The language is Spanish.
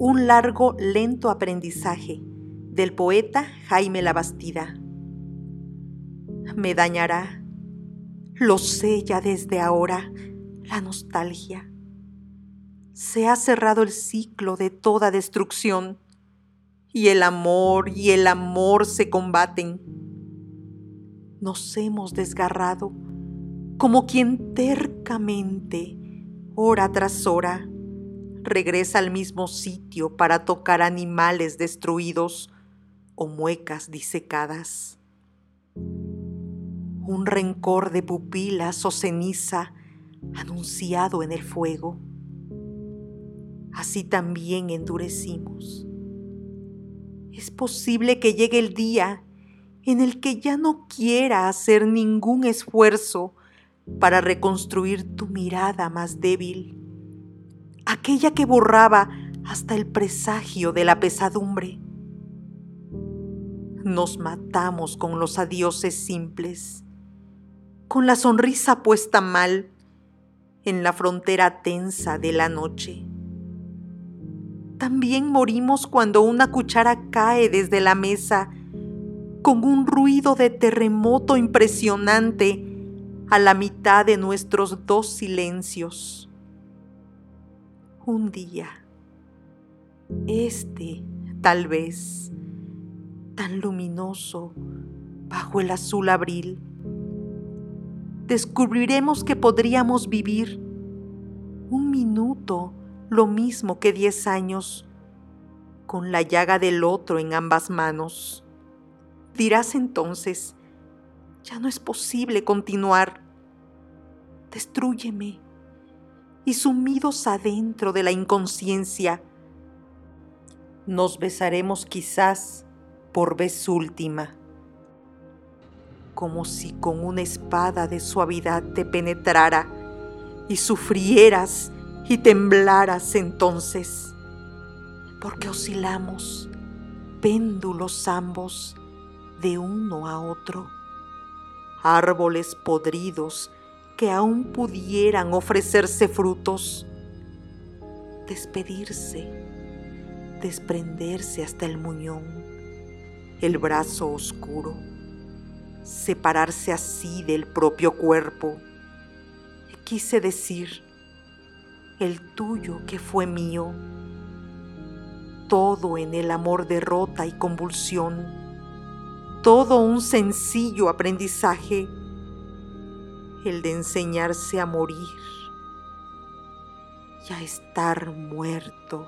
Un largo, lento aprendizaje del poeta Jaime Labastida. Me dañará, lo sé ya desde ahora, la nostalgia. Se ha cerrado el ciclo de toda destrucción y el amor y el amor se combaten. Nos hemos desgarrado como quien tercamente, hora tras hora, regresa al mismo sitio para tocar animales destruidos o muecas disecadas. Un rencor de pupilas o ceniza anunciado en el fuego. Así también endurecimos. Es posible que llegue el día en el que ya no quiera hacer ningún esfuerzo para reconstruir tu mirada más débil, aquella que borraba hasta el presagio de la pesadumbre. Nos matamos con los adioses simples, con la sonrisa puesta mal en la frontera tensa de la noche. También morimos cuando una cuchara cae desde la mesa con un ruido de terremoto impresionante a la mitad de nuestros dos silencios. Un día, este tal vez, tan luminoso bajo el azul abril, descubriremos que podríamos vivir un minuto lo mismo que diez años con la llaga del otro en ambas manos. Dirás entonces, ya no es posible continuar. Destrúyeme. Y sumidos adentro de la inconsciencia, nos besaremos quizás por vez última, como si con una espada de suavidad te penetrara y sufrieras y temblaras entonces, porque oscilamos, péndulos ambos, de uno a otro árboles podridos que aún pudieran ofrecerse frutos, despedirse, desprenderse hasta el muñón, el brazo oscuro, separarse así del propio cuerpo. Quise decir, el tuyo que fue mío, todo en el amor derrota y convulsión todo un sencillo aprendizaje, el de enseñarse a morir y a estar muerto.